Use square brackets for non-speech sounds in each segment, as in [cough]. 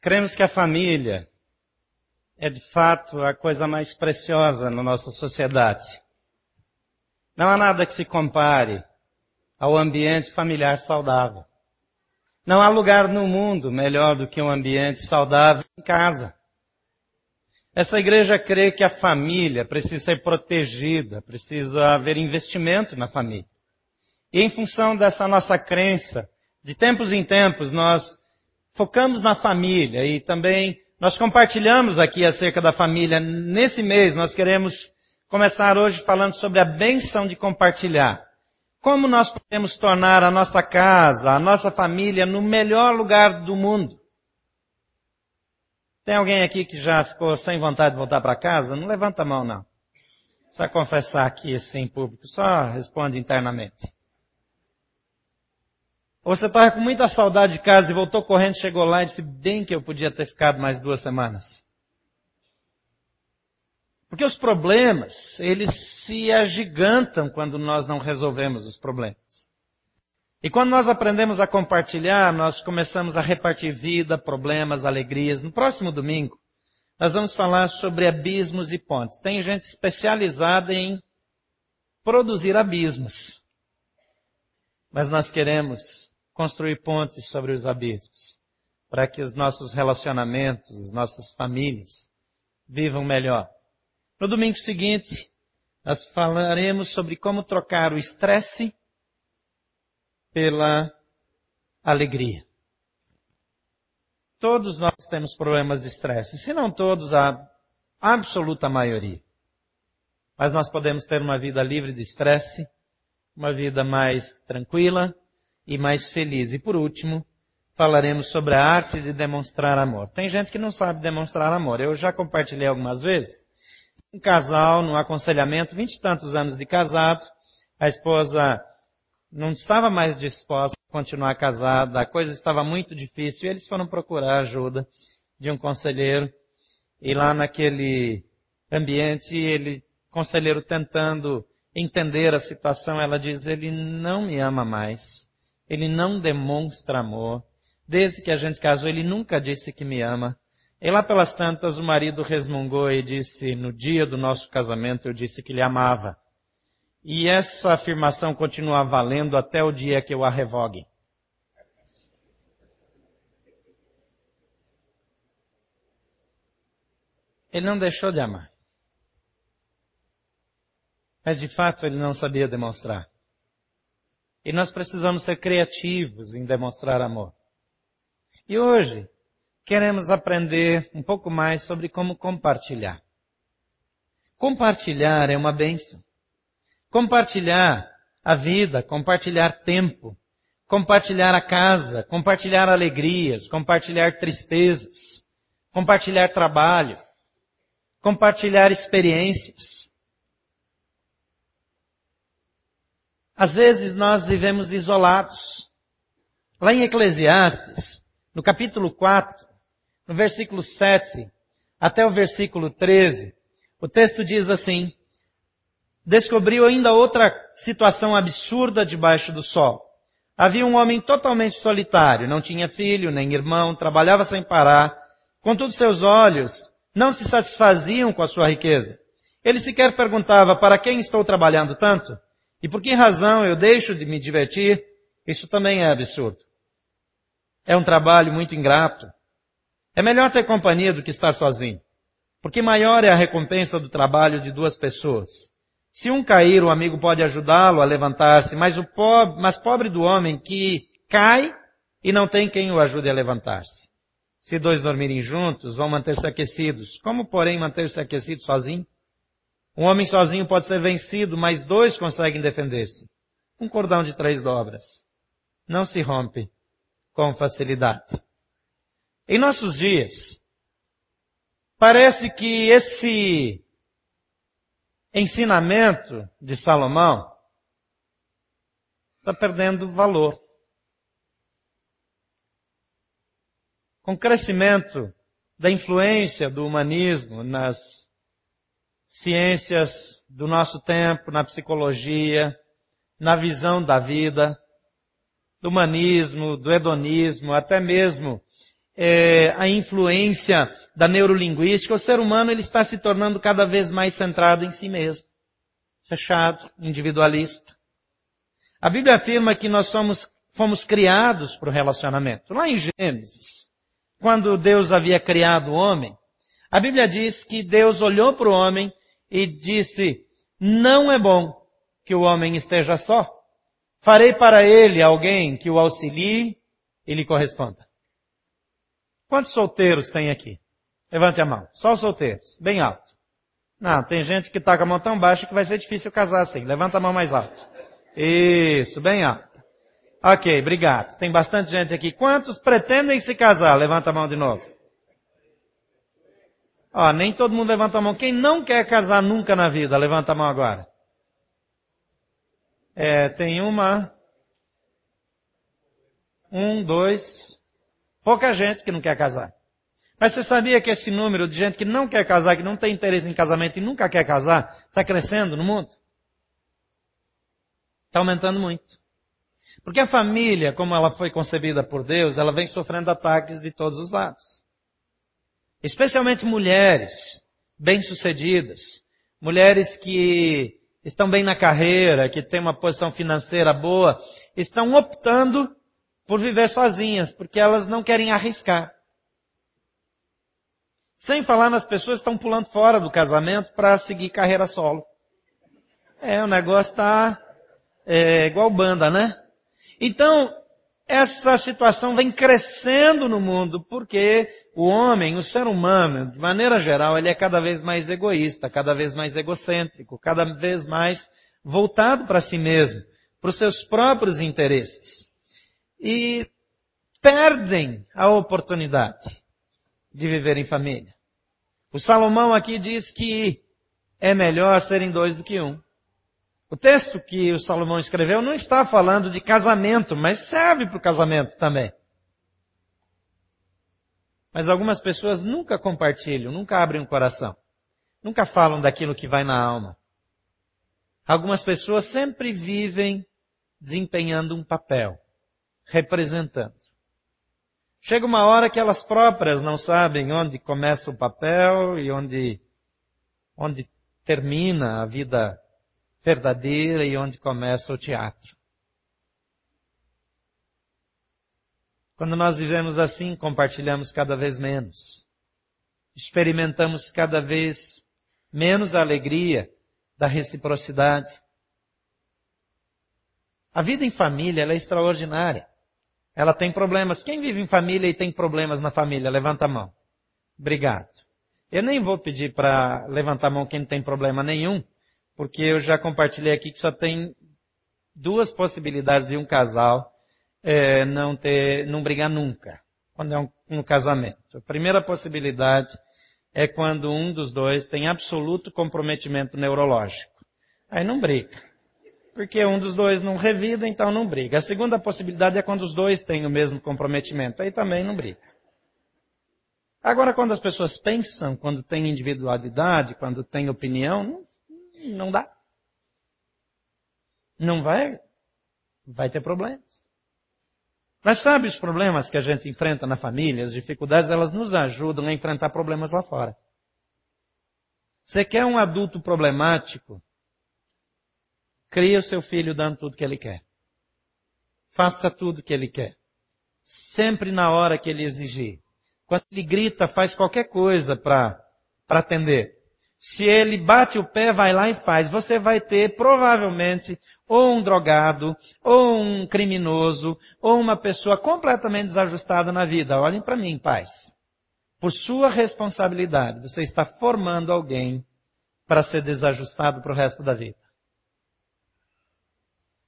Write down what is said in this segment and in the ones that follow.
Cremos que a família é de fato a coisa mais preciosa na nossa sociedade. Não há nada que se compare ao ambiente familiar saudável. Não há lugar no mundo melhor do que um ambiente saudável em casa. Essa igreja crê que a família precisa ser protegida, precisa haver investimento na família. E em função dessa nossa crença, de tempos em tempos nós focamos na família e também nós compartilhamos aqui acerca da família. Nesse mês nós queremos começar hoje falando sobre a benção de compartilhar. Como nós podemos tornar a nossa casa, a nossa família no melhor lugar do mundo. Tem alguém aqui que já ficou sem vontade de voltar para casa? Não levanta a mão não. Só confessar aqui assim em público, só responde internamente. Ou você estava com muita saudade de casa e voltou correndo, chegou lá e disse, bem que eu podia ter ficado mais duas semanas. Porque os problemas, eles se agigantam quando nós não resolvemos os problemas. E quando nós aprendemos a compartilhar, nós começamos a repartir vida, problemas, alegrias. No próximo domingo, nós vamos falar sobre abismos e pontes. Tem gente especializada em produzir abismos. Mas nós queremos construir pontes sobre os abismos, para que os nossos relacionamentos, as nossas famílias vivam melhor. No domingo seguinte, nós falaremos sobre como trocar o estresse pela alegria. Todos nós temos problemas de estresse, se não todos, a absoluta maioria. Mas nós podemos ter uma vida livre de estresse, uma vida mais tranquila, e mais feliz. E por último, falaremos sobre a arte de demonstrar amor. Tem gente que não sabe demonstrar amor. Eu já compartilhei algumas vezes. Um casal, num aconselhamento, vinte e tantos anos de casado, a esposa não estava mais disposta a continuar casada, a coisa estava muito difícil e eles foram procurar ajuda de um conselheiro. E lá naquele ambiente, ele, conselheiro tentando entender a situação, ela diz, ele não me ama mais. Ele não demonstra amor. Desde que a gente casou, ele nunca disse que me ama. E lá pelas tantas, o marido resmungou e disse, no dia do nosso casamento, eu disse que lhe amava. E essa afirmação continua valendo até o dia que eu a revogue. Ele não deixou de amar. Mas de fato ele não sabia demonstrar. E nós precisamos ser criativos em demonstrar amor. E hoje, queremos aprender um pouco mais sobre como compartilhar. Compartilhar é uma benção. Compartilhar a vida, compartilhar tempo, compartilhar a casa, compartilhar alegrias, compartilhar tristezas, compartilhar trabalho, compartilhar experiências. Às vezes nós vivemos isolados. Lá em Eclesiastes, no capítulo 4, no versículo 7 até o versículo 13, o texto diz assim, descobriu ainda outra situação absurda debaixo do sol. Havia um homem totalmente solitário, não tinha filho, nem irmão, trabalhava sem parar, contudo seus olhos não se satisfaziam com a sua riqueza. Ele sequer perguntava, para quem estou trabalhando tanto? E por que razão eu deixo de me divertir? Isso também é absurdo. É um trabalho muito ingrato. É melhor ter companhia do que estar sozinho. Porque maior é a recompensa do trabalho de duas pessoas. Se um cair, o amigo pode ajudá-lo a levantar-se, mas o pobre, mas pobre do homem que cai e não tem quem o ajude a levantar-se. Se dois dormirem juntos, vão manter-se aquecidos. Como, porém, manter-se aquecido sozinho? Um homem sozinho pode ser vencido, mas dois conseguem defender-se. Um cordão de três dobras não se rompe com facilidade. Em nossos dias, parece que esse ensinamento de Salomão está perdendo valor. Com o crescimento da influência do humanismo nas ciências do nosso tempo, na psicologia, na visão da vida, do humanismo, do hedonismo, até mesmo é, a influência da neurolinguística, o ser humano ele está se tornando cada vez mais centrado em si mesmo. Fechado, individualista. A Bíblia afirma que nós somos, fomos criados para o relacionamento. Lá em Gênesis, quando Deus havia criado o homem, a Bíblia diz que Deus olhou para o homem e disse, não é bom que o homem esteja só. Farei para ele alguém que o auxilie e lhe corresponda. Quantos solteiros tem aqui? Levante a mão. Só os solteiros. Bem alto. Não, tem gente que está com a mão tão baixa que vai ser difícil casar assim. Levanta a mão mais alto. Isso, bem alto. Ok, obrigado. Tem bastante gente aqui. Quantos pretendem se casar? Levanta a mão de novo. Ó, nem todo mundo levanta a mão. Quem não quer casar nunca na vida, levanta a mão agora. É, tem uma, um, dois, pouca gente que não quer casar. Mas você sabia que esse número de gente que não quer casar, que não tem interesse em casamento e nunca quer casar, está crescendo no mundo? Está aumentando muito. Porque a família, como ela foi concebida por Deus, ela vem sofrendo ataques de todos os lados. Especialmente mulheres bem-sucedidas, mulheres que estão bem na carreira, que têm uma posição financeira boa, estão optando por viver sozinhas, porque elas não querem arriscar. Sem falar nas pessoas que estão pulando fora do casamento para seguir carreira solo. É, o negócio está é, igual banda, né? Então, essa situação vem crescendo no mundo porque o homem, o ser humano, de maneira geral, ele é cada vez mais egoísta, cada vez mais egocêntrico, cada vez mais voltado para si mesmo, para os seus próprios interesses. E perdem a oportunidade de viver em família. O Salomão aqui diz que é melhor serem dois do que um. O texto que o Salomão escreveu não está falando de casamento, mas serve para o casamento também. Mas algumas pessoas nunca compartilham, nunca abrem o coração. Nunca falam daquilo que vai na alma. Algumas pessoas sempre vivem desempenhando um papel, representando. Chega uma hora que elas próprias não sabem onde começa o papel e onde, onde termina a vida verdadeira e onde começa o teatro. Quando nós vivemos assim, compartilhamos cada vez menos. Experimentamos cada vez menos a alegria da reciprocidade. A vida em família é extraordinária. Ela tem problemas. Quem vive em família e tem problemas na família? Levanta a mão. Obrigado. Eu nem vou pedir para levantar a mão quem não tem problema nenhum, porque eu já compartilhei aqui que só tem duas possibilidades de um casal é, não ter, não brigar nunca, quando é um, um casamento. A primeira possibilidade é quando um dos dois tem absoluto comprometimento neurológico. Aí não briga. Porque um dos dois não revida, então não briga. A segunda possibilidade é quando os dois têm o mesmo comprometimento. Aí também não briga. Agora, quando as pessoas pensam, quando têm individualidade, quando têm opinião, não dá. Não vai, vai ter problemas. Mas sabe os problemas que a gente enfrenta na família, as dificuldades, elas nos ajudam a enfrentar problemas lá fora. Você quer um adulto problemático? Cria o seu filho dando tudo que ele quer. Faça tudo que ele quer. Sempre na hora que ele exigir. Quando ele grita, faz qualquer coisa para atender. Se ele bate o pé, vai lá e faz. Você vai ter provavelmente ou um drogado, ou um criminoso, ou uma pessoa completamente desajustada na vida. Olhem para mim, pais. Por sua responsabilidade, você está formando alguém para ser desajustado para o resto da vida.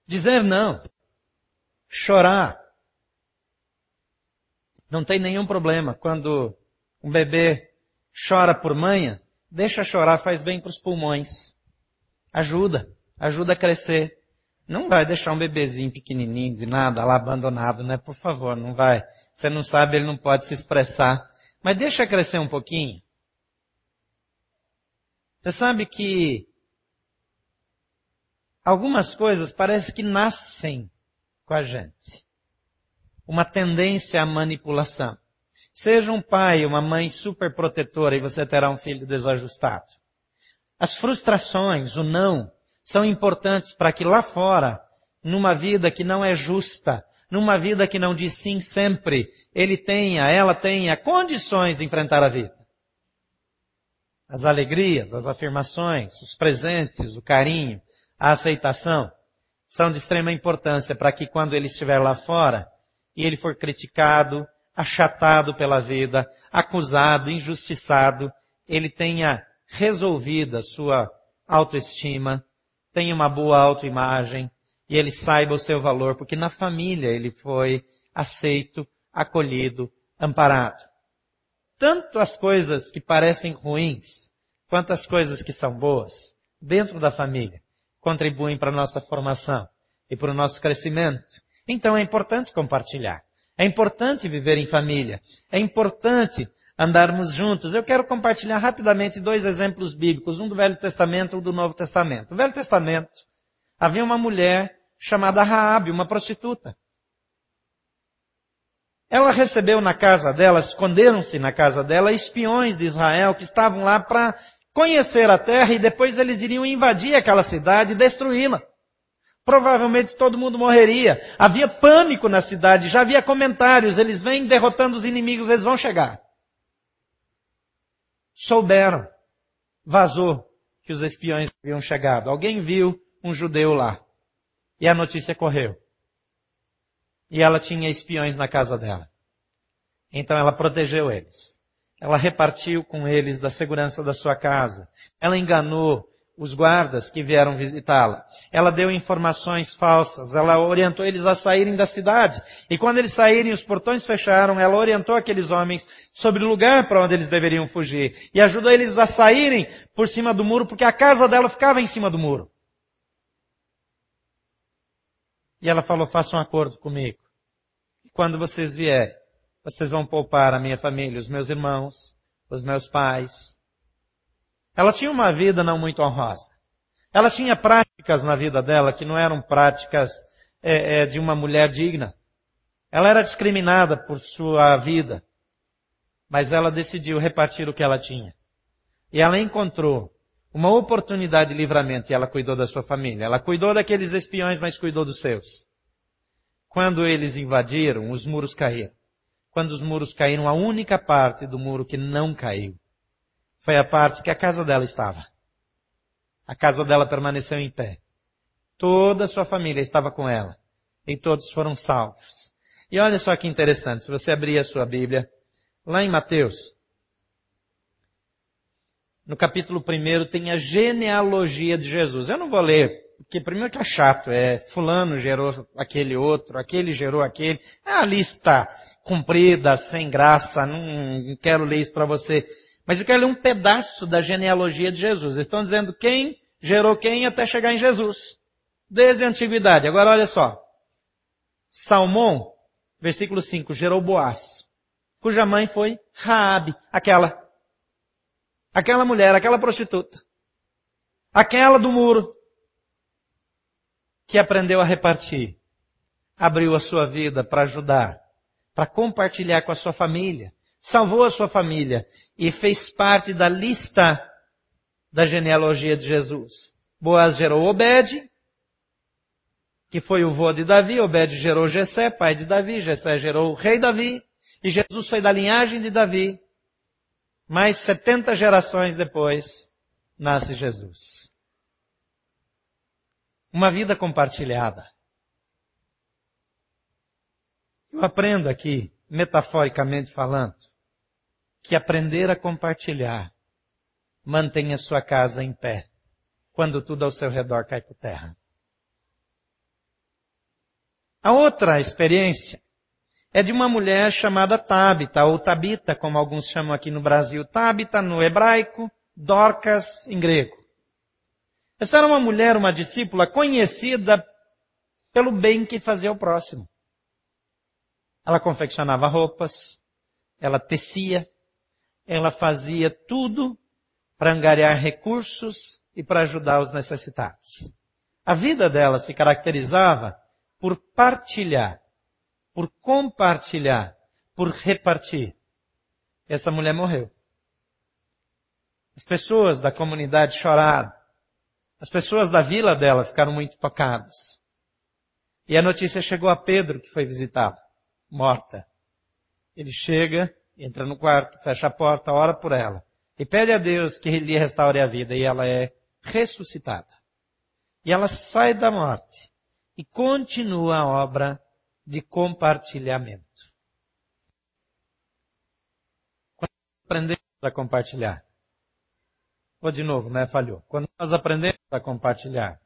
Dizer não. Chorar. Não tem nenhum problema quando um bebê chora por manha Deixa chorar, faz bem para os pulmões. Ajuda, ajuda a crescer. Não vai deixar um bebezinho pequenininho de nada lá abandonado, né? Por favor, não vai. Você não sabe, ele não pode se expressar. Mas deixa crescer um pouquinho. Você sabe que algumas coisas parece que nascem com a gente. Uma tendência à manipulação. Seja um pai, uma mãe super protetora e você terá um filho desajustado. As frustrações, o não, são importantes para que lá fora, numa vida que não é justa, numa vida que não diz sim sempre, ele tenha, ela tenha condições de enfrentar a vida. As alegrias, as afirmações, os presentes, o carinho, a aceitação, são de extrema importância para que quando ele estiver lá fora e ele for criticado, achatado pela vida, acusado, injustiçado, ele tenha resolvido a sua autoestima, tenha uma boa autoimagem e ele saiba o seu valor, porque na família ele foi aceito, acolhido, amparado. Tanto as coisas que parecem ruins, quanto as coisas que são boas, dentro da família, contribuem para a nossa formação e para o nosso crescimento. Então é importante compartilhar. É importante viver em família. É importante andarmos juntos. Eu quero compartilhar rapidamente dois exemplos bíblicos, um do Velho Testamento e um do Novo Testamento. No Velho Testamento, havia uma mulher chamada Raabe, uma prostituta. Ela recebeu na casa dela, esconderam-se na casa dela espiões de Israel que estavam lá para conhecer a terra e depois eles iriam invadir aquela cidade e destruí-la. Provavelmente todo mundo morreria. Havia pânico na cidade, já havia comentários, eles vêm derrotando os inimigos, eles vão chegar. Souberam, vazou que os espiões haviam chegado. Alguém viu um judeu lá. E a notícia correu. E ela tinha espiões na casa dela. Então ela protegeu eles. Ela repartiu com eles da segurança da sua casa. Ela enganou os guardas que vieram visitá-la. Ela deu informações falsas, ela orientou eles a saírem da cidade. E quando eles saírem, os portões fecharam, ela orientou aqueles homens sobre o lugar para onde eles deveriam fugir. E ajudou eles a saírem por cima do muro, porque a casa dela ficava em cima do muro. E ela falou, faça um acordo comigo. Quando vocês vierem, vocês vão poupar a minha família, os meus irmãos, os meus pais, ela tinha uma vida não muito honrosa. Ela tinha práticas na vida dela que não eram práticas é, é, de uma mulher digna. Ela era discriminada por sua vida. Mas ela decidiu repartir o que ela tinha. E ela encontrou uma oportunidade de livramento e ela cuidou da sua família. Ela cuidou daqueles espiões, mas cuidou dos seus. Quando eles invadiram, os muros caíram. Quando os muros caíram, a única parte do muro que não caiu foi a parte que a casa dela estava. A casa dela permaneceu em pé. Toda a sua família estava com ela. E todos foram salvos. E olha só que interessante, se você abrir a sua Bíblia, lá em Mateus, no capítulo 1 tem a genealogia de Jesus. Eu não vou ler, porque primeiro que é chato, é fulano gerou aquele outro, aquele gerou aquele. É a lista comprida, sem graça, não quero ler isso para você. Mas eu quero ler um pedaço da genealogia de Jesus. Eles estão dizendo quem gerou quem até chegar em Jesus. Desde a antiguidade. Agora olha só. Salmão, versículo 5, gerou Boaz, cuja mãe foi Raabe, aquela. Aquela mulher, aquela prostituta. Aquela do muro. Que aprendeu a repartir. Abriu a sua vida para ajudar, para compartilhar com a sua família. Salvou a sua família e fez parte da lista da genealogia de Jesus. Boaz gerou Obed, que foi o vô de Davi, Obed gerou Jessé, pai de Davi, Jessé gerou o rei Davi, e Jesus foi da linhagem de Davi. Mais 70 gerações depois, nasce Jesus. Uma vida compartilhada. Eu aprendo aqui, metaforicamente falando, que aprender a compartilhar mantenha sua casa em pé quando tudo ao seu redor cai por terra. A outra experiência é de uma mulher chamada Tabita, ou Tabita, como alguns chamam aqui no Brasil. Tabita no hebraico, Dorcas em grego. Essa era uma mulher, uma discípula conhecida pelo bem que fazia ao próximo. Ela confeccionava roupas, ela tecia, ela fazia tudo para angariar recursos e para ajudar os necessitados. A vida dela se caracterizava por partilhar, por compartilhar, por repartir. essa mulher morreu. As pessoas da comunidade choraram. As pessoas da vila dela ficaram muito tocadas. E a notícia chegou a Pedro, que foi visitá-la, morta. Ele chega, entra no quarto, fecha a porta, ora por ela. E pede a Deus que lhe restaure a vida. E ela é ressuscitada. E ela sai da morte e continua a obra de compartilhamento. Quando aprendemos a compartilhar. Vou de novo, né? Falhou. Quando nós aprendemos a compartilhar.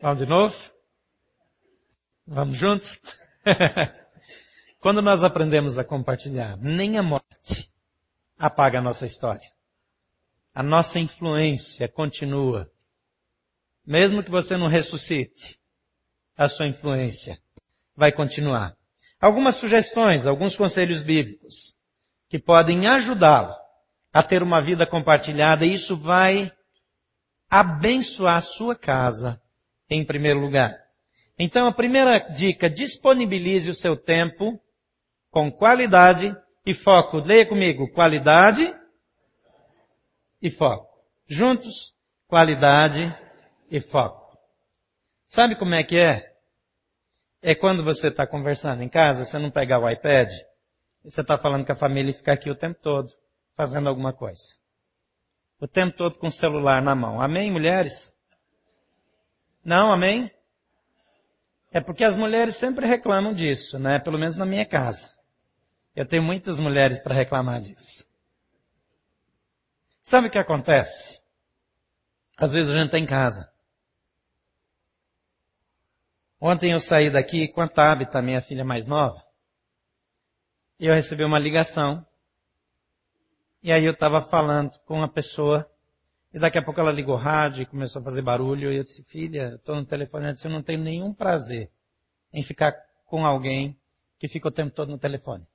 Vamos de novo? Vamos juntos? [laughs] Quando nós aprendemos a compartilhar, nem a morte apaga a nossa história. A nossa influência continua. Mesmo que você não ressuscite, a sua influência vai continuar. Algumas sugestões, alguns conselhos bíblicos que podem ajudá-lo a ter uma vida compartilhada e isso vai abençoar a sua casa em primeiro lugar. Então a primeira dica, disponibilize o seu tempo com qualidade e foco. Leia comigo, qualidade e foco. Juntos, qualidade e foco. Sabe como é que é? É quando você está conversando em casa, você não pegar o iPad, você está falando com a família e ficar aqui o tempo todo, fazendo alguma coisa. O tempo todo com o celular na mão. Amém, mulheres? Não, amém? É porque as mulheres sempre reclamam disso, né? Pelo menos na minha casa. Eu tenho muitas mulheres para reclamar disso. Sabe o que acontece? Às vezes a gente está em casa. Ontem eu saí daqui com a Tabita, minha filha mais nova, e eu recebi uma ligação. E aí eu estava falando com uma pessoa, e daqui a pouco ela ligou o rádio e começou a fazer barulho, e eu disse, filha, estou no telefone, eu disse, eu não tenho nenhum prazer em ficar com alguém que fica o tempo todo no telefone.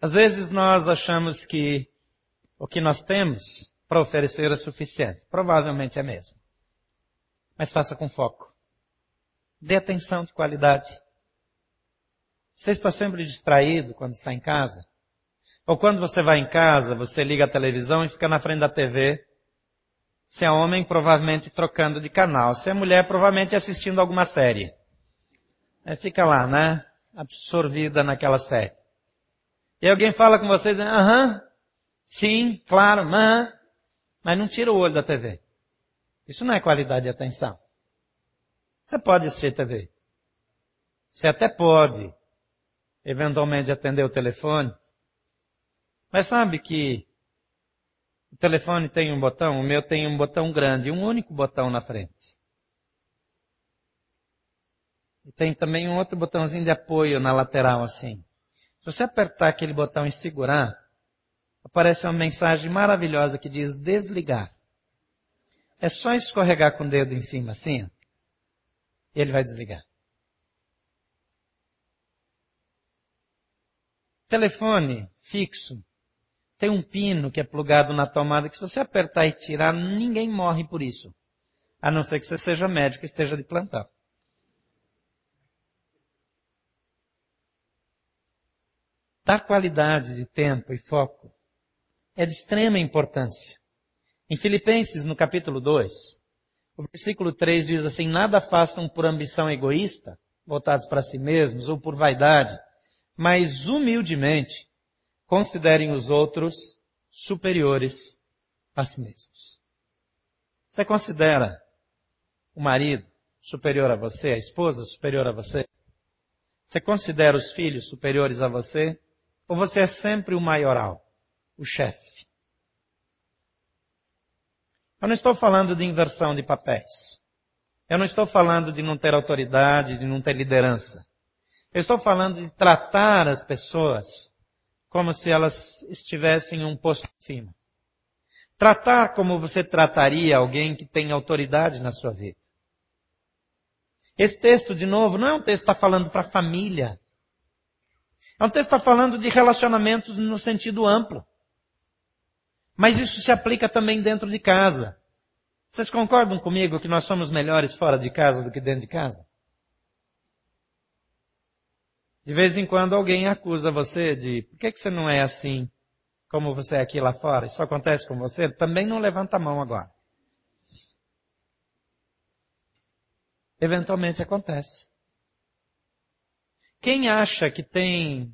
Às vezes nós achamos que o que nós temos para oferecer é suficiente. Provavelmente é mesmo. Mas faça com foco. Dê atenção de qualidade. Você está sempre distraído quando está em casa? Ou quando você vai em casa, você liga a televisão e fica na frente da TV. Se é homem, provavelmente trocando de canal. Se é mulher, provavelmente assistindo alguma série. Aí fica lá, né? Absorvida naquela série. E alguém fala com você dizendo, aham, sim, claro, aham, mas não tira o olho da TV. Isso não é qualidade de atenção. Você pode assistir TV. Você até pode, eventualmente, atender o telefone. Mas sabe que o telefone tem um botão, o meu tem um botão grande, um único botão na frente. E tem também um outro botãozinho de apoio na lateral assim. Se você apertar aquele botão e segurar, aparece uma mensagem maravilhosa que diz desligar. É só escorregar com o dedo em cima assim, ó, e ele vai desligar. Telefone fixo tem um pino que é plugado na tomada que se você apertar e tirar, ninguém morre por isso. A não ser que você seja médico e esteja de plantão. Dar qualidade de tempo e foco é de extrema importância. Em Filipenses, no capítulo 2, o versículo 3 diz assim, nada façam por ambição egoísta, voltados para si mesmos, ou por vaidade, mas humildemente considerem os outros superiores a si mesmos. Você considera o marido superior a você, a esposa superior a você? Você considera os filhos superiores a você? Ou você é sempre o maioral, o chefe? Eu não estou falando de inversão de papéis. Eu não estou falando de não ter autoridade, de não ter liderança. Eu estou falando de tratar as pessoas como se elas estivessem em um posto em cima. Tratar como você trataria alguém que tem autoridade na sua vida. Esse texto, de novo, não é um texto que está falando para a família. É um texto que está falando de relacionamentos no sentido amplo. Mas isso se aplica também dentro de casa. Vocês concordam comigo que nós somos melhores fora de casa do que dentro de casa? De vez em quando alguém acusa você de por que, que você não é assim como você é aqui lá fora? Isso acontece com você? Também não levanta a mão agora. Eventualmente acontece. Quem acha que tem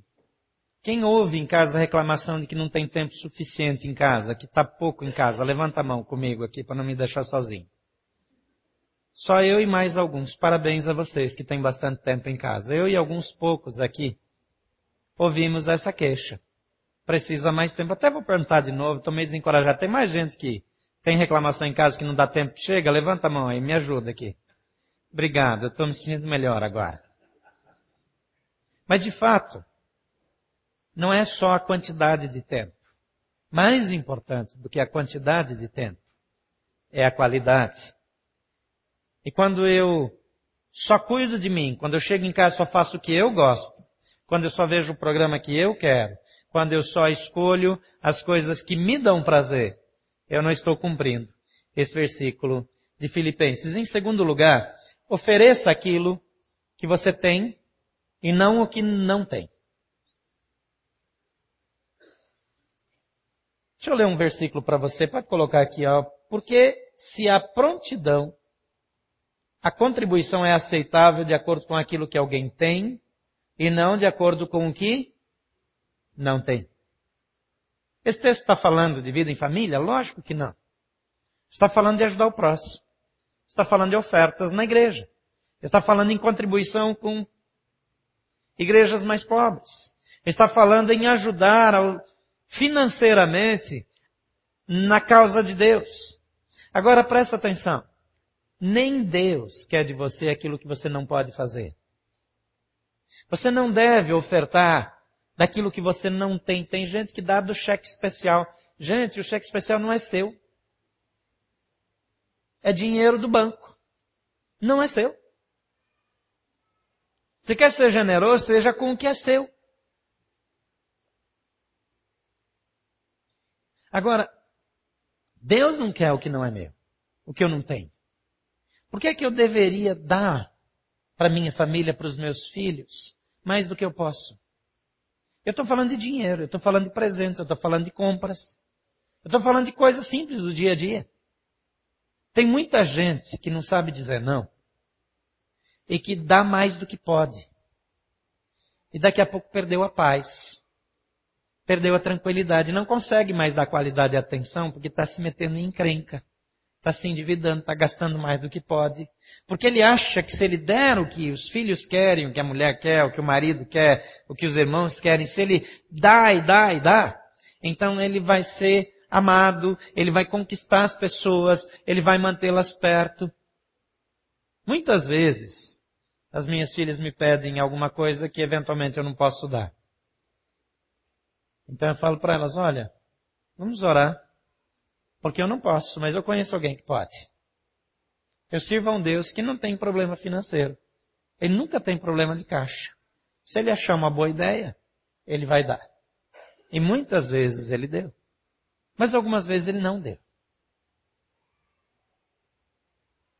quem ouve em casa a reclamação de que não tem tempo suficiente em casa, que está pouco em casa, levanta a mão comigo aqui para não me deixar sozinho. Só eu e mais alguns. Parabéns a vocês que têm bastante tempo em casa. Eu e alguns poucos aqui ouvimos essa queixa. Precisa mais tempo. Até vou perguntar de novo, estou meio desencorajado. Tem mais gente que tem reclamação em casa que não dá tempo chega? Levanta a mão aí, me ajuda aqui. Obrigado, eu estou me sentindo melhor agora. Mas de fato, não é só a quantidade de tempo. Mais importante do que a quantidade de tempo é a qualidade. E quando eu só cuido de mim, quando eu chego em casa só faço o que eu gosto, quando eu só vejo o programa que eu quero, quando eu só escolho as coisas que me dão prazer, eu não estou cumprindo esse versículo de Filipenses. Em segundo lugar, ofereça aquilo que você tem e não o que não tem. Deixa eu ler um versículo para você, pode colocar aqui, ó. Porque se a prontidão, a contribuição é aceitável de acordo com aquilo que alguém tem e não de acordo com o que não tem. Esse texto está falando de vida em família? Lógico que não. Está falando de ajudar o próximo. Está falando de ofertas na igreja. Está falando em contribuição com igrejas mais pobres. Está falando em ajudar financeiramente na causa de Deus. Agora presta atenção. Nem Deus quer de você aquilo que você não pode fazer. Você não deve ofertar daquilo que você não tem. Tem gente que dá do cheque especial. Gente, o cheque especial não é seu. É dinheiro do banco. Não é seu. Você quer ser generoso, seja com o que é seu. Agora, Deus não quer o que não é meu, o que eu não tenho. Por que é que eu deveria dar para minha família, para os meus filhos, mais do que eu posso? Eu estou falando de dinheiro, eu estou falando de presentes, eu estou falando de compras. Eu estou falando de coisas simples do dia a dia. Tem muita gente que não sabe dizer não. E que dá mais do que pode. E daqui a pouco perdeu a paz perdeu a tranquilidade, não consegue mais dar qualidade e atenção porque está se metendo em encrenca, está se endividando, está gastando mais do que pode, porque ele acha que se ele der o que os filhos querem, o que a mulher quer, o que o marido quer, o que os irmãos querem, se ele dá e dá e dá, então ele vai ser amado, ele vai conquistar as pessoas, ele vai mantê-las perto. Muitas vezes, as minhas filhas me pedem alguma coisa que eventualmente eu não posso dar. Então eu falo para elas, olha, vamos orar, porque eu não posso, mas eu conheço alguém que pode. Eu sirvo a um Deus que não tem problema financeiro. Ele nunca tem problema de caixa. Se ele achar uma boa ideia, ele vai dar. E muitas vezes ele deu. Mas algumas vezes ele não deu.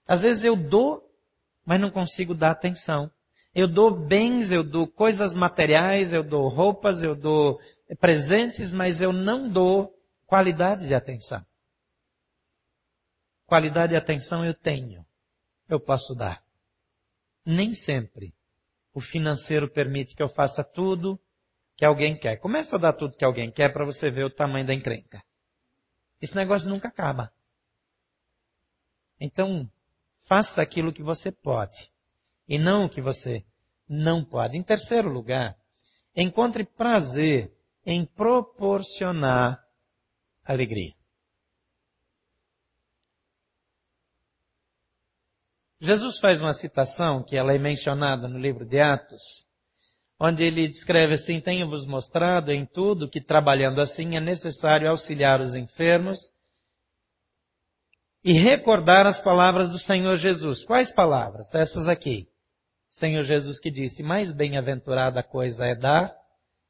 Às vezes eu dou, mas não consigo dar atenção. Eu dou bens, eu dou coisas materiais, eu dou roupas, eu dou presentes, mas eu não dou qualidade de atenção. Qualidade de atenção eu tenho. Eu posso dar. Nem sempre o financeiro permite que eu faça tudo que alguém quer. Começa a dar tudo que alguém quer para você ver o tamanho da encrenca. Esse negócio nunca acaba. Então, faça aquilo que você pode e não o que você não pode. Em terceiro lugar, encontre prazer em proporcionar alegria. Jesus faz uma citação que ela é mencionada no livro de Atos, onde ele descreve assim: Tenho-vos mostrado em tudo que trabalhando assim é necessário auxiliar os enfermos e recordar as palavras do Senhor Jesus. Quais palavras? Essas aqui. Senhor Jesus que disse: Mais bem-aventurada coisa é dar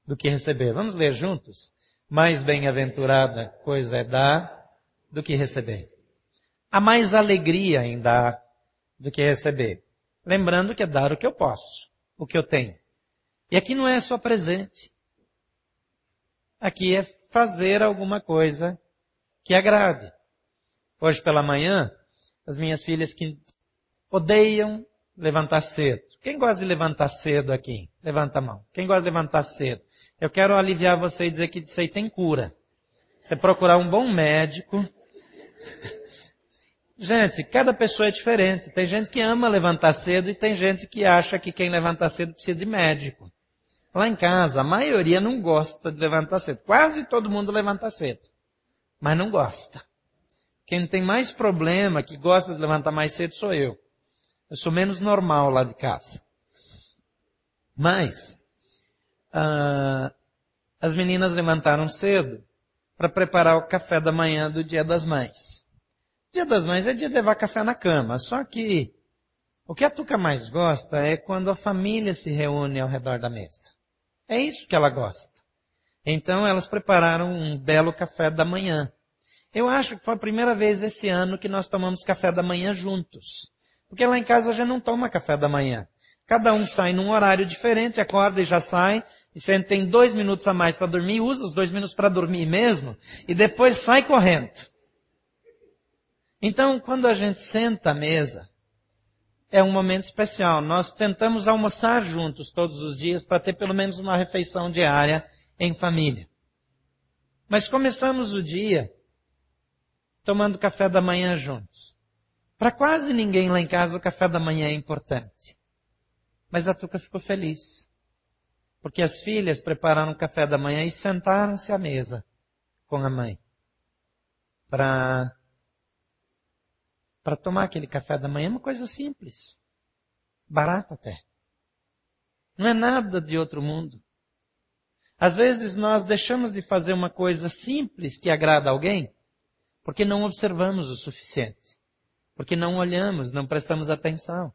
do que receber. Vamos ler juntos? Mais bem-aventurada coisa é dar do que receber. há mais alegria em dar do que receber. Lembrando que é dar o que eu posso, o que eu tenho. E aqui não é só presente. Aqui é fazer alguma coisa que agrade. Hoje pela manhã, as minhas filhas que odeiam levantar cedo. Quem gosta de levantar cedo aqui? Levanta a mão. Quem gosta de levantar cedo? Eu quero aliviar você e dizer que isso aí tem cura. Você procurar um bom médico. [laughs] Gente, cada pessoa é diferente. Tem gente que ama levantar cedo e tem gente que acha que quem levanta cedo precisa de médico. Lá em casa, a maioria não gosta de levantar cedo. Quase todo mundo levanta cedo. Mas não gosta. Quem tem mais problema, que gosta de levantar mais cedo, sou eu. Eu sou menos normal lá de casa. Mas, uh, as meninas levantaram cedo para preparar o café da manhã do Dia das Mães. Dia das Mães é dia de levar café na cama, só que o que a Tuca mais gosta é quando a família se reúne ao redor da mesa. É isso que ela gosta. Então elas prepararam um belo café da manhã. Eu acho que foi a primeira vez esse ano que nós tomamos café da manhã juntos. Porque lá em casa já não toma café da manhã. Cada um sai num horário diferente, acorda e já sai. E você tem dois minutos a mais para dormir, usa os dois minutos para dormir mesmo. E depois sai correndo. Então, quando a gente senta à mesa, é um momento especial. Nós tentamos almoçar juntos todos os dias para ter pelo menos uma refeição diária em família. Mas começamos o dia tomando café da manhã juntos. Para quase ninguém lá em casa o café da manhã é importante. Mas a Tuca ficou feliz. Porque as filhas prepararam o café da manhã e sentaram-se à mesa com a mãe. Para para tomar aquele café da manhã é uma coisa simples. Barata até. Não é nada de outro mundo. Às vezes nós deixamos de fazer uma coisa simples que agrada alguém porque não observamos o suficiente. Porque não olhamos, não prestamos atenção.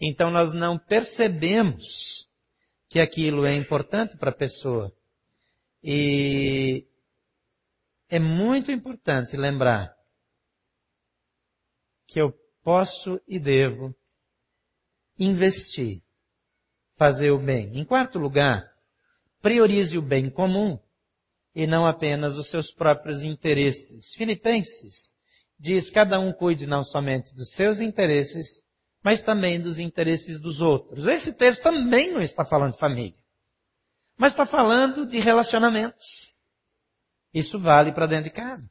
Então nós não percebemos que aquilo é importante para a pessoa. E é muito importante lembrar que eu posso e devo investir, fazer o bem. Em quarto lugar, priorize o bem comum e não apenas os seus próprios interesses. Filipenses diz cada um cuide não somente dos seus interesses, mas também dos interesses dos outros. Esse texto também não está falando de família, mas está falando de relacionamentos. Isso vale para dentro de casa.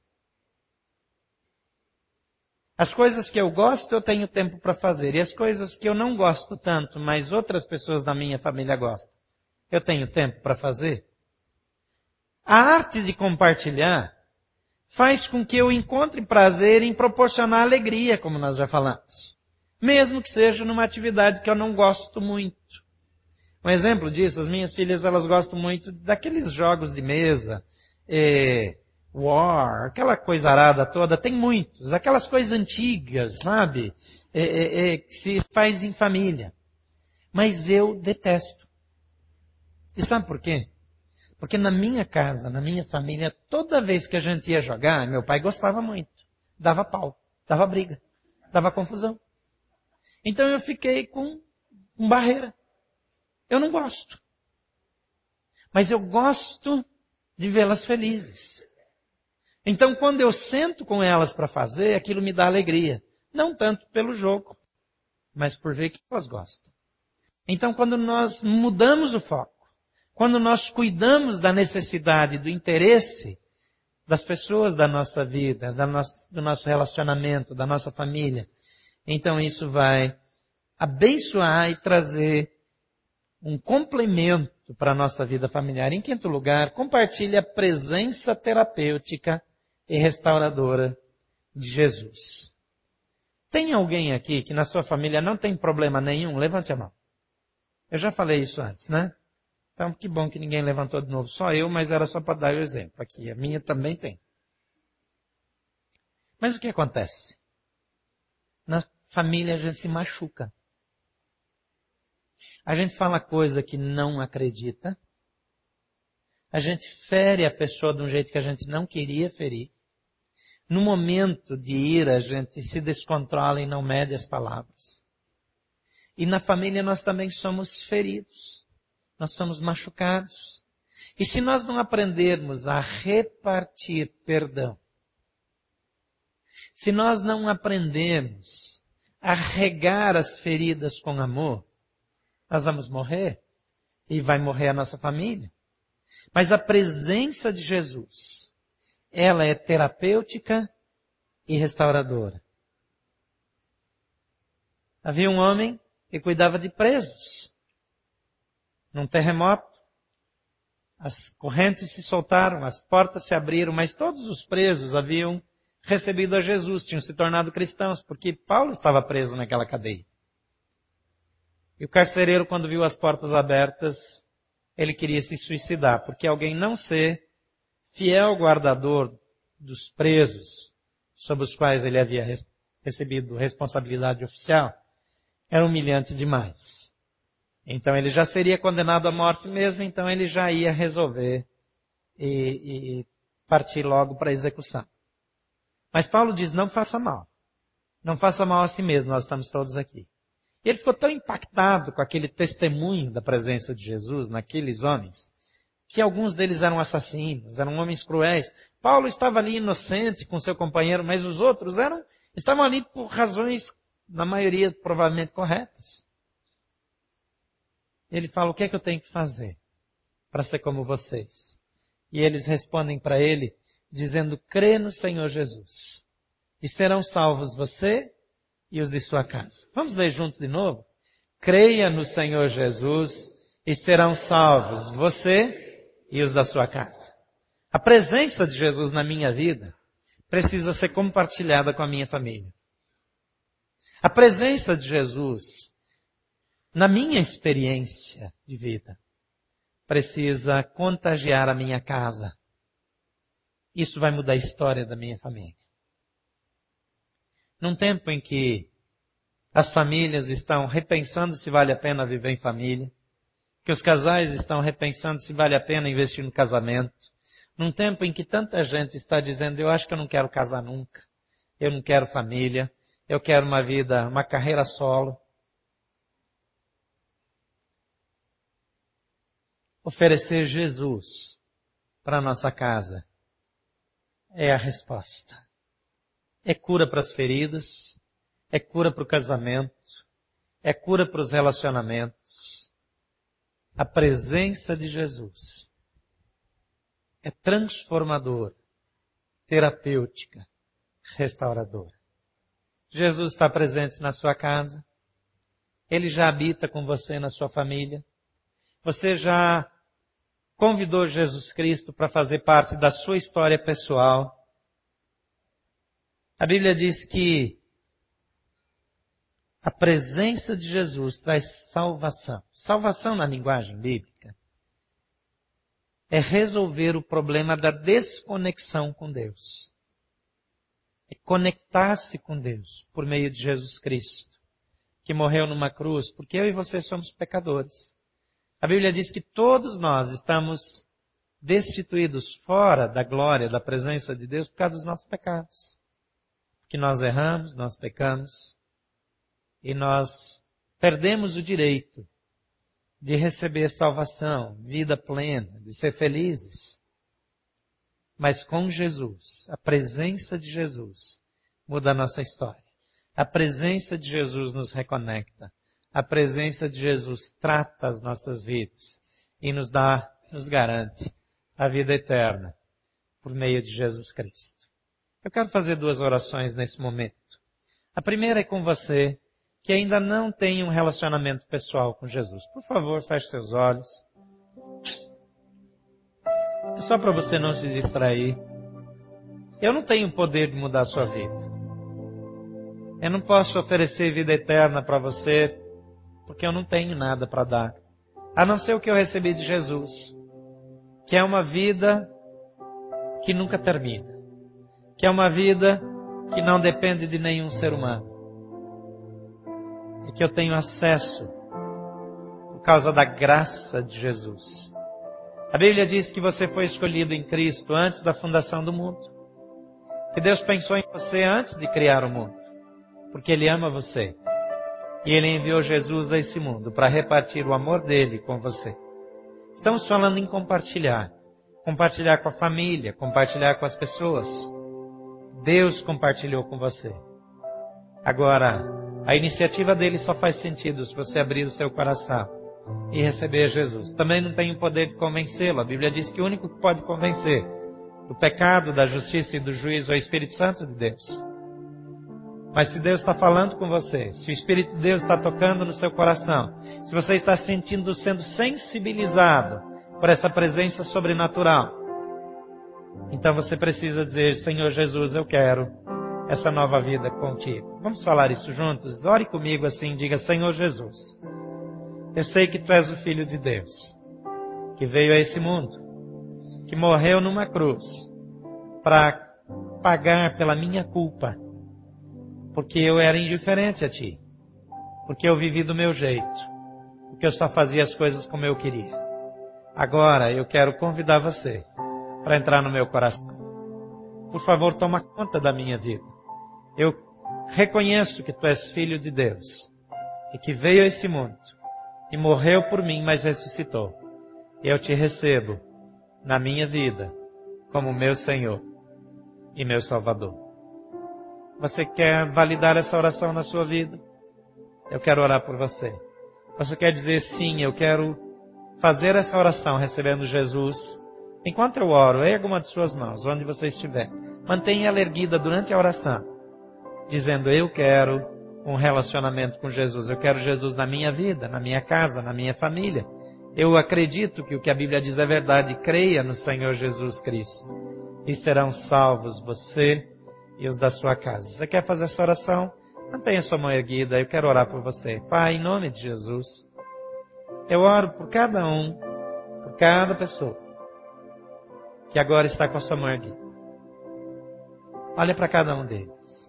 As coisas que eu gosto, eu tenho tempo para fazer. E as coisas que eu não gosto tanto, mas outras pessoas da minha família gostam, eu tenho tempo para fazer. A arte de compartilhar faz com que eu encontre prazer em proporcionar alegria, como nós já falamos. Mesmo que seja numa atividade que eu não gosto muito. Um exemplo disso, as minhas filhas, elas gostam muito daqueles jogos de mesa, é, War, aquela coisa arada toda, tem muitos. Aquelas coisas antigas, sabe? É, é, é, que se faz em família. Mas eu detesto. E sabe por quê? Porque na minha casa, na minha família, toda vez que a gente ia jogar, meu pai gostava muito. Dava pau, dava briga, dava confusão. Então eu fiquei com, com barreira. Eu não gosto. Mas eu gosto de vê-las felizes. Então quando eu sento com elas para fazer, aquilo me dá alegria. Não tanto pelo jogo, mas por ver que elas gostam. Então quando nós mudamos o foco, quando nós cuidamos da necessidade, do interesse das pessoas da nossa vida, do nosso relacionamento, da nossa família, então isso vai abençoar e trazer um complemento para a nossa vida familiar. Em quinto lugar, compartilhe a presença terapêutica e restauradora de Jesus. Tem alguém aqui que na sua família não tem problema nenhum? Levante a mão. Eu já falei isso antes, né? Então, que bom que ninguém levantou de novo, só eu, mas era só para dar o exemplo. Aqui, a minha também tem. Mas o que acontece? Na família a gente se machuca. A gente fala coisa que não acredita. A gente fere a pessoa de um jeito que a gente não queria ferir. No momento de ira, a gente se descontrola e não mede as palavras. E na família nós também somos feridos. Nós somos machucados. E se nós não aprendermos a repartir perdão, se nós não aprendermos a regar as feridas com amor, nós vamos morrer e vai morrer a nossa família. Mas a presença de Jesus, ela é terapêutica e restauradora. Havia um homem que cuidava de presos. Num terremoto, as correntes se soltaram, as portas se abriram, mas todos os presos haviam recebido a Jesus, tinham se tornado cristãos, porque Paulo estava preso naquela cadeia. E o carcereiro, quando viu as portas abertas, ele queria se suicidar, porque alguém não ser fiel guardador dos presos sobre os quais ele havia recebido responsabilidade oficial, era humilhante demais. Então ele já seria condenado à morte mesmo, então ele já ia resolver e, e partir logo para a execução. Mas Paulo diz, não faça mal. Não faça mal a si mesmo, nós estamos todos aqui. E ele ficou tão impactado com aquele testemunho da presença de Jesus naqueles homens, que alguns deles eram assassinos, eram homens cruéis. Paulo estava ali inocente com seu companheiro, mas os outros eram, estavam ali por razões, na maioria, provavelmente corretas. Ele fala, o que é que eu tenho que fazer para ser como vocês? E eles respondem para ele, dizendo, crê no Senhor Jesus. E serão salvos você e os de sua casa. Vamos ler juntos de novo? Creia no Senhor Jesus e serão salvos você e os da sua casa. A presença de Jesus na minha vida precisa ser compartilhada com a minha família. A presença de Jesus na minha experiência de vida precisa contagiar a minha casa. Isso vai mudar a história da minha família. Num tempo em que as famílias estão repensando se vale a pena viver em família, que os casais estão repensando se vale a pena investir no casamento, num tempo em que tanta gente está dizendo, eu acho que eu não quero casar nunca, eu não quero família, eu quero uma vida, uma carreira solo. Oferecer Jesus para nossa casa é a resposta. É cura para as feridas, é cura para o casamento, é cura para os relacionamentos. A presença de Jesus é transformadora, terapêutica, restauradora. Jesus está presente na sua casa. Ele já habita com você na sua família. Você já convidou Jesus Cristo para fazer parte da sua história pessoal. A Bíblia diz que a presença de Jesus traz salvação. Salvação na linguagem bíblica é resolver o problema da desconexão com Deus. É conectar-se com Deus por meio de Jesus Cristo, que morreu numa cruz, porque eu e você somos pecadores. A Bíblia diz que todos nós estamos destituídos fora da glória, da presença de Deus por causa dos nossos pecados que nós erramos, nós pecamos e nós perdemos o direito de receber salvação, vida plena, de ser felizes. Mas com Jesus, a presença de Jesus muda a nossa história. A presença de Jesus nos reconecta. A presença de Jesus trata as nossas vidas e nos dá, nos garante a vida eterna por meio de Jesus Cristo. Eu quero fazer duas orações nesse momento. A primeira é com você que ainda não tem um relacionamento pessoal com Jesus. Por favor, feche seus olhos. É só para você não se distrair. Eu não tenho o poder de mudar a sua vida. Eu não posso oferecer vida eterna para você porque eu não tenho nada para dar. A não ser o que eu recebi de Jesus, que é uma vida que nunca termina que é uma vida que não depende de nenhum ser humano. E que eu tenho acesso por causa da graça de Jesus. A Bíblia diz que você foi escolhido em Cristo antes da fundação do mundo. Que Deus pensou em você antes de criar o mundo. Porque Ele ama você. E Ele enviou Jesus a esse mundo para repartir o amor dele com você. Estamos falando em compartilhar. Compartilhar com a família, compartilhar com as pessoas. Deus compartilhou com você. Agora, a iniciativa dele só faz sentido se você abrir o seu coração e receber Jesus. Também não tem o poder de convencê-lo. A Bíblia diz que o único que pode convencer do pecado, da justiça e do juízo é o Espírito Santo de Deus. Mas se Deus está falando com você, se o Espírito de Deus está tocando no seu coração, se você está sentindo, sendo sensibilizado por essa presença sobrenatural, então você precisa dizer, Senhor Jesus, eu quero essa nova vida contigo. Vamos falar isso juntos? Ore comigo assim, diga, Senhor Jesus, eu sei que tu és o Filho de Deus, que veio a esse mundo, que morreu numa cruz para pagar pela minha culpa, porque eu era indiferente a ti, porque eu vivi do meu jeito, porque eu só fazia as coisas como eu queria. Agora eu quero convidar você para entrar no meu coração. Por favor, toma conta da minha vida. Eu reconheço que tu és filho de Deus e que veio a esse mundo e morreu por mim, mas ressuscitou. Eu te recebo na minha vida como meu Senhor e meu Salvador. Você quer validar essa oração na sua vida? Eu quero orar por você. Você quer dizer sim, eu quero fazer essa oração recebendo Jesus. Enquanto eu oro, erga uma de suas mãos, onde você estiver. Mantenha ela erguida durante a oração dizendo: Eu quero um relacionamento com Jesus, eu quero Jesus na minha vida, na minha casa, na minha família. Eu acredito que o que a Bíblia diz é verdade. Creia no Senhor Jesus Cristo e serão salvos você e os da sua casa. Você quer fazer essa oração? Mantenha sua mão erguida. Eu quero orar por você. Pai, em nome de Jesus, eu oro por cada um, por cada pessoa que agora está com a sua mão erguida. Olha para cada um deles.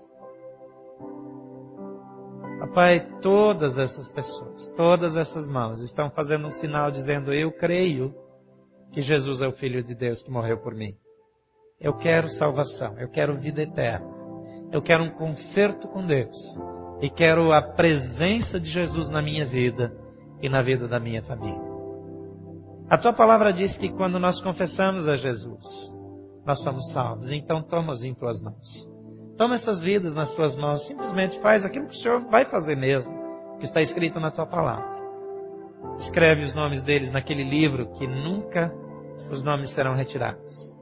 Pai, todas essas pessoas, todas essas mãos estão fazendo um sinal dizendo: Eu creio que Jesus é o Filho de Deus que morreu por mim. Eu quero salvação, eu quero vida eterna, eu quero um concerto com Deus e quero a presença de Jesus na minha vida e na vida da minha família. A tua palavra diz que quando nós confessamos a Jesus, nós somos salvos. Então toma-os em tuas mãos. Toma essas vidas nas tuas mãos, simplesmente faz aquilo que o Senhor vai fazer mesmo, que está escrito na tua palavra. Escreve os nomes deles naquele livro que nunca os nomes serão retirados.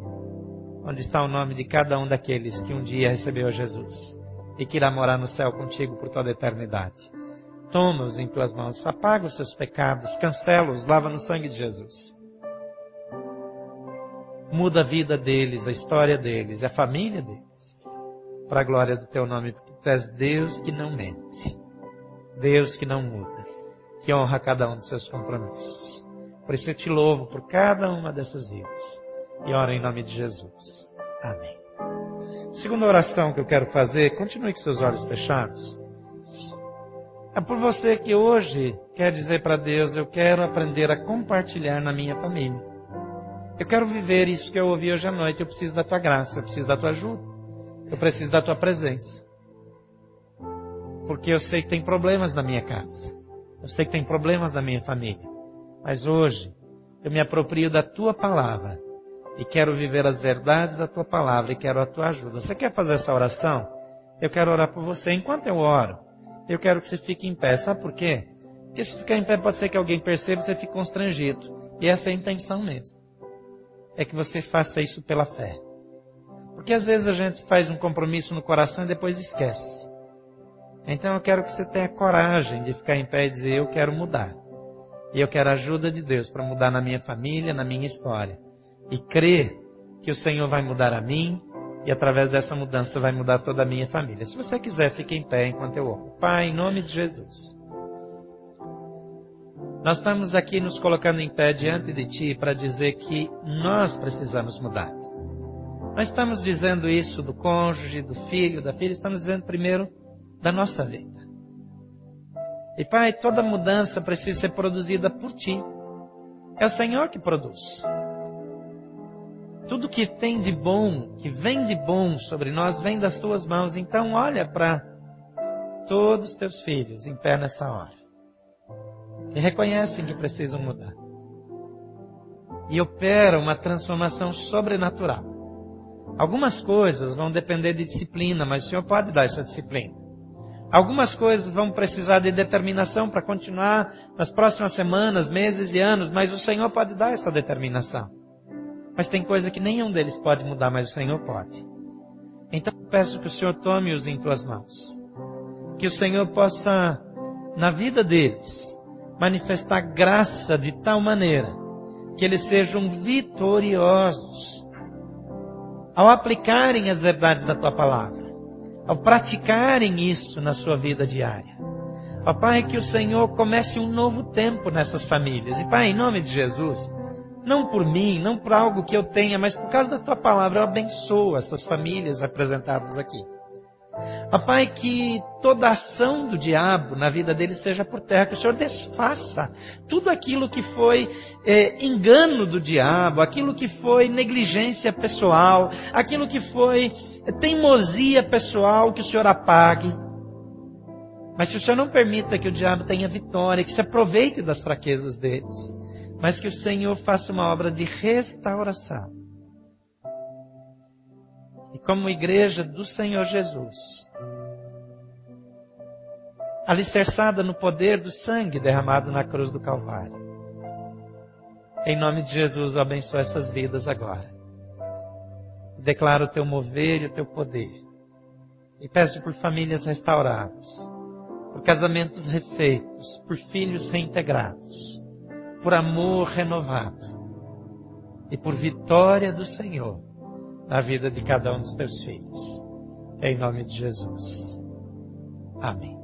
Onde está o nome de cada um daqueles que um dia recebeu Jesus e que irá morar no céu contigo por toda a eternidade. Toma-os em tuas mãos, apaga os seus pecados, cancela-os, lava no sangue de Jesus. Muda a vida deles, a história deles, a família deles para a glória do teu nome, porque tu és Deus que não mente, Deus que não muda, que honra cada um dos seus compromissos. Por isso eu te louvo por cada uma dessas vidas e oro em nome de Jesus. Amém. Segunda oração que eu quero fazer, continue com seus olhos fechados. É por você que hoje quer dizer para Deus, eu quero aprender a compartilhar na minha família. Eu quero viver isso que eu ouvi hoje à noite, eu preciso da tua graça, eu preciso da tua ajuda. Eu preciso da tua presença. Porque eu sei que tem problemas na minha casa. Eu sei que tem problemas na minha família. Mas hoje, eu me aproprio da tua palavra. E quero viver as verdades da tua palavra e quero a tua ajuda. Você quer fazer essa oração? Eu quero orar por você. Enquanto eu oro, eu quero que você fique em pé. Sabe por quê? Porque se ficar em pé pode ser que alguém perceba e você fique constrangido. E essa é a intenção mesmo. É que você faça isso pela fé. Porque às vezes a gente faz um compromisso no coração e depois esquece. Então eu quero que você tenha coragem de ficar em pé e dizer: Eu quero mudar. E eu quero a ajuda de Deus para mudar na minha família, na minha história. E crer que o Senhor vai mudar a mim e através dessa mudança vai mudar toda a minha família. Se você quiser, fique em pé enquanto eu oro. Pai, em nome de Jesus. Nós estamos aqui nos colocando em pé diante de Ti para dizer que nós precisamos mudar. Nós estamos dizendo isso do cônjuge, do filho, da filha, estamos dizendo primeiro da nossa vida. E Pai, toda mudança precisa ser produzida por Ti. É o Senhor que produz. Tudo que tem de bom, que vem de bom sobre nós, vem das tuas mãos. Então olha para todos os teus filhos em pé nessa hora. Que reconhecem que precisam mudar. E opera uma transformação sobrenatural. Algumas coisas vão depender de disciplina, mas o Senhor pode dar essa disciplina. Algumas coisas vão precisar de determinação para continuar nas próximas semanas, meses e anos, mas o Senhor pode dar essa determinação. Mas tem coisa que nenhum deles pode mudar, mas o Senhor pode. Então peço que o Senhor tome-os em tuas mãos. Que o Senhor possa, na vida deles, manifestar graça de tal maneira que eles sejam vitoriosos ao aplicarem as verdades da tua palavra, ao praticarem isso na sua vida diária. Ó Pai, que o Senhor comece um novo tempo nessas famílias. E Pai, em nome de Jesus, não por mim, não por algo que eu tenha, mas por causa da tua palavra, eu abençoo essas famílias apresentadas aqui. Ó Pai, que toda ação do diabo na vida deles seja por terra, que o Senhor desfaça tudo aquilo que foi é, engano do diabo, aquilo que foi negligência pessoal, aquilo que foi teimosia pessoal, que o Senhor apague. Mas que o Senhor não permita que o diabo tenha vitória, que se aproveite das fraquezas deles mas que o Senhor faça uma obra de restauração. E como igreja do Senhor Jesus, alicerçada no poder do sangue derramado na cruz do Calvário. Em nome de Jesus, eu abençoo essas vidas agora. Declaro o teu mover e o teu poder. E peço por famílias restauradas, por casamentos refeitos, por filhos reintegrados por amor renovado e por vitória do Senhor na vida de cada um dos teus filhos. Em nome de Jesus. Amém.